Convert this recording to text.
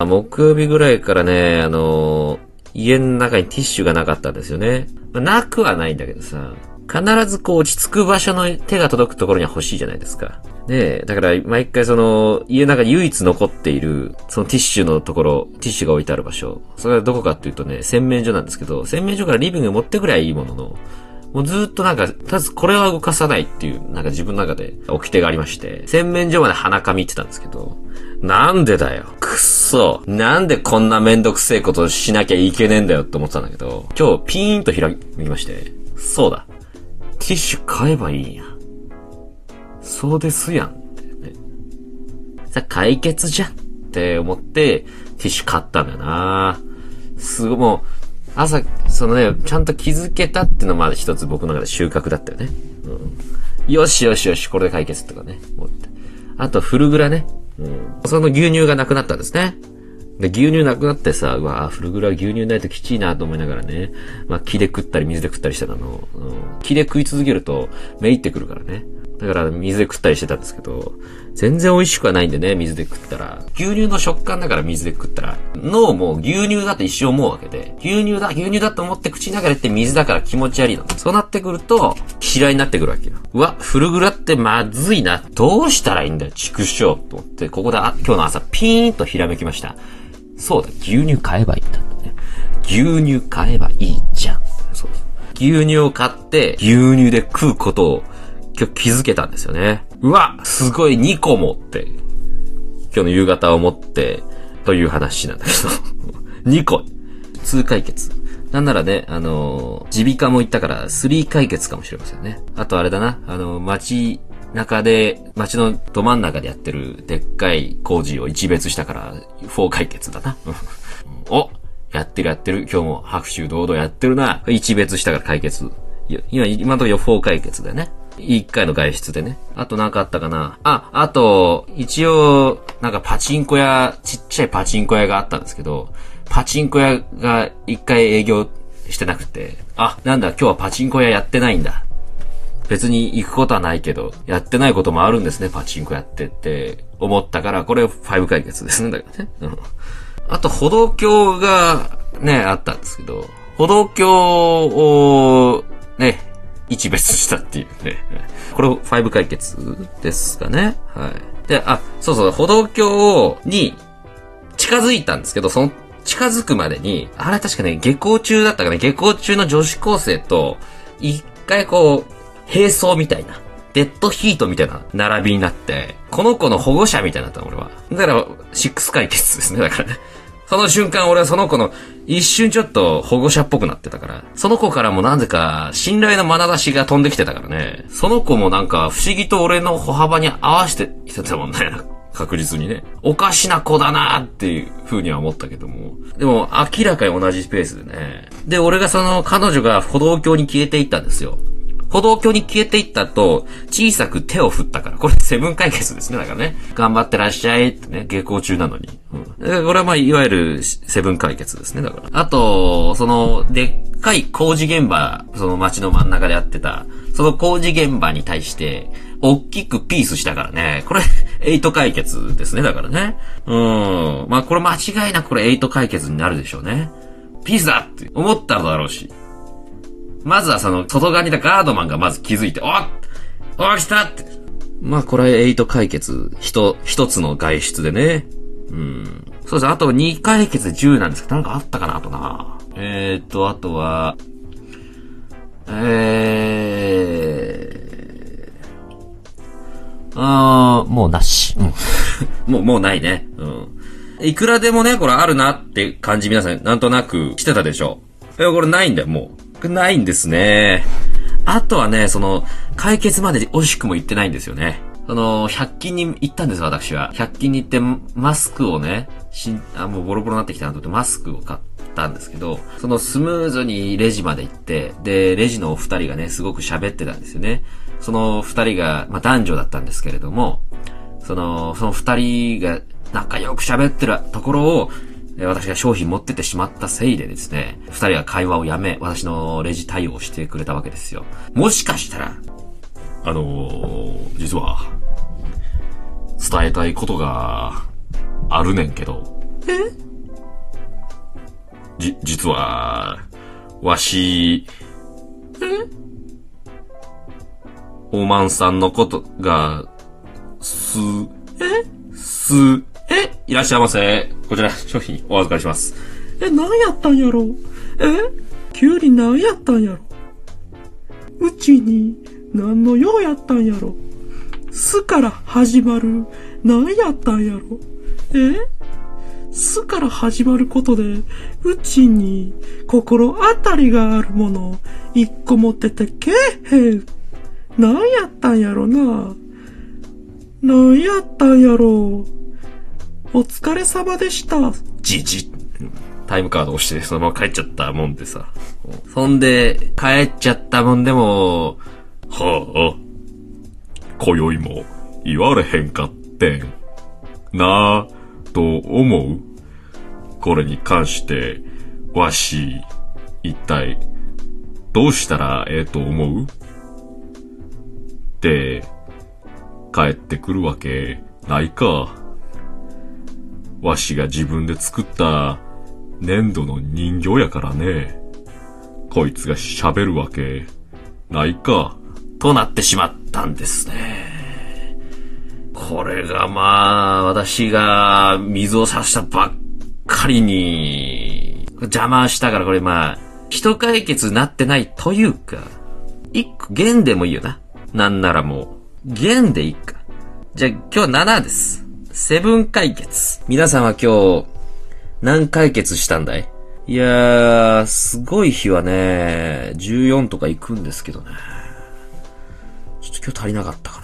木曜日ぐらいからね、あの家の中にティッシュがなかったんですよね。なくはないんだけどさ、必ずこう落ち着く場所の手が届くところには欲しいじゃないですか。ねえだから毎回その、家の中に唯一残っている、そのティッシュのところ、ティッシュが置いてある場所。それはどこかっていうとね、洗面所なんですけど、洗面所からリビングに持ってくりゃいいものの、もうずっとなんか、たずこれは動かさないっていう、なんか自分の中で掟がありまして、洗面所まで鼻かみってたんですけど、なんでだよ。くっそ。なんでこんなめんどくせえことしなきゃいけねえんだよって思ってたんだけど、今日ピーンと開きまして、そうだ。ティッシュ買えばいいんや。そうですやんってね。さ、解決じゃんって思って、ティッシュ買ったんだよなすごいもう、朝、そのね、ちゃんと気づけたっていうのはまだ一つ僕の中で収穫だったよね。うん。よしよしよし、これで解決とかね、思って。あと、フルグラね。うん。その牛乳がなくなったんですね。で、牛乳なくなってさ、うわフルグラ牛乳ないときちいなと思いながらね。まあ、木で食ったり水で食ったりしてたの。うん。木で食い続けると、めいってくるからね。だから水で食ったりしてたんですけど、全然美味しくはないんでね、水で食ったら。牛乳の食感だから水で食ったら。脳も牛乳だと一生思うわけで、牛乳だ、牛乳だと思って口の中でって水だから気持ち悪いの。そうなってくると、嫌いになってくるわけよ。うわ、フルグラってまずいな。どうしたらいいんだよ、畜生。と思って、ここであ今日の朝ピーンとひらめきました。そうだ、牛乳買えばいいんだね。牛乳買えばいいじゃん。そう牛乳を買って、牛乳で食うことを今日気づけたんですよね。うわすごい2個もって、今日の夕方を持って、という話なんだけど。2個。2解決。なんならね、あの耳鼻科も行ったから3解決かもしれませんね。あとあれだな、あの街中で、街のど真ん中でやってるでっかい工事を一別したから4解決だな。おやってるやってる。今日も拍手堂々やってるな。一別したから解決。今、今のところ4解決だよね。一回の外出でね。あとなんかあったかな。あ、あと、一応、なんかパチンコ屋、ちっちゃいパチンコ屋があったんですけど、パチンコ屋が一回営業してなくて、あ、なんだ、今日はパチンコ屋やってないんだ。別に行くことはないけど、やってないこともあるんですね、パチンコやってって思ったから、これ5解決ですね、だからね。うん。あと、歩道橋がね、あったんですけど、歩道橋をね、一別したっていうね。これ5解決ですかね。はい。で、あ、そうそう、歩道橋に近づいたんですけど、その近づくまでに、あれ確かね、下校中だったかね、下校中の女子高生と、一回こう、並走みたいな、デッドヒートみたいな並びになって、この子の保護者みたいになったの、俺は。だから、6解決ですね、だからね。その瞬間俺はその子の一瞬ちょっと保護者っぽくなってたから、その子からもなぜか信頼の眼差しが飛んできてたからね、その子もなんか不思議と俺の歩幅に合わせてきてたもんね。確実にね。おかしな子だなっていう風には思ったけども。でも明らかに同じペースでね。で、俺がその彼女が歩道橋に消えていったんですよ。歩道橋に消えていったと、小さく手を振ったから。これセブン解決ですね。だからね。頑張ってらっしゃいってね、下校中なのに。うん。これはまあ、いわゆるセブン解決ですね。だから。あと、その、でっかい工事現場、その街の真ん中でやってた、その工事現場に対して、大きくピースしたからね。これ、エイト解決ですね。だからね。うん。まあ、これ間違いなくこれエイト解決になるでしょうね。ピースだって思っただろうし。まずはその、外側にいたガードマンがまず気づいて、おっお来たって。まあ、これは8解決、一、一つの外出でね。うん。そうです。あと2解決で10なんですけど、なんかあったかな、あとな。えー、っと、あとは、えーもうなし。うん。もう、もうないね。うん。いくらでもね、これあるなって感じ皆さん、なんとなくしてたでしょ。いや、これないんだよ、もう。ないんですね。あとはね、その、解決まで惜しくも行ってないんですよね。その、100均に行ったんです、私は。100均に行って、マスクをね、しん、あ、もうボロボロになってきたなと思ってマスクを買ったんですけど、そのスムーズにレジまで行って、で、レジのお二人がね、すごく喋ってたんですよね。その二人が、まあ男女だったんですけれども、その、その二人が仲良く喋ってるところを、私が商品持ってってしまったせいでですね、二人は会話をやめ、私のレジ対応をしてくれたわけですよ。もしかしたら、あのー、実は、伝えたいことがあるねんけど、え？じ、実は、わし、え？おまんさんのことが、す、え？す、え、いらっしゃいませ。こちら、商品お預かりします。え、何やったんやろ？え？急に何やったんやろ？うちに何の用やったんやろ？すから始まる何やったんやろ？え？すから始まることで、うちに心当たりがあるもの一個持っててけえへん。何やったんやろな？何やったんやろお疲れ様でした。じじ、タイムカード押してそのまま帰っちゃったもんでさ。そんで、帰っちゃったもんでも、はあ、今宵も言われへんかってん。なあ、と思う？これに関して、わし、一体、どうしたらええと思う？って、帰ってくるわけないか。わしが自分で作った粘土の人形やからね。こいつが喋るわけないか。となってしまったんですね。これがまあ、私が水を差したばっかりに、邪魔したからこれまあ、一解決なってないというか、一個、弦でもいいよな。なんならもう、弦でいいか。じゃあ今日7です。セブン解決。皆さんは今日、何解決したんだい？いやー、すごい日はね、14とか行くんですけどね。ちょっと今日足りなかったかな。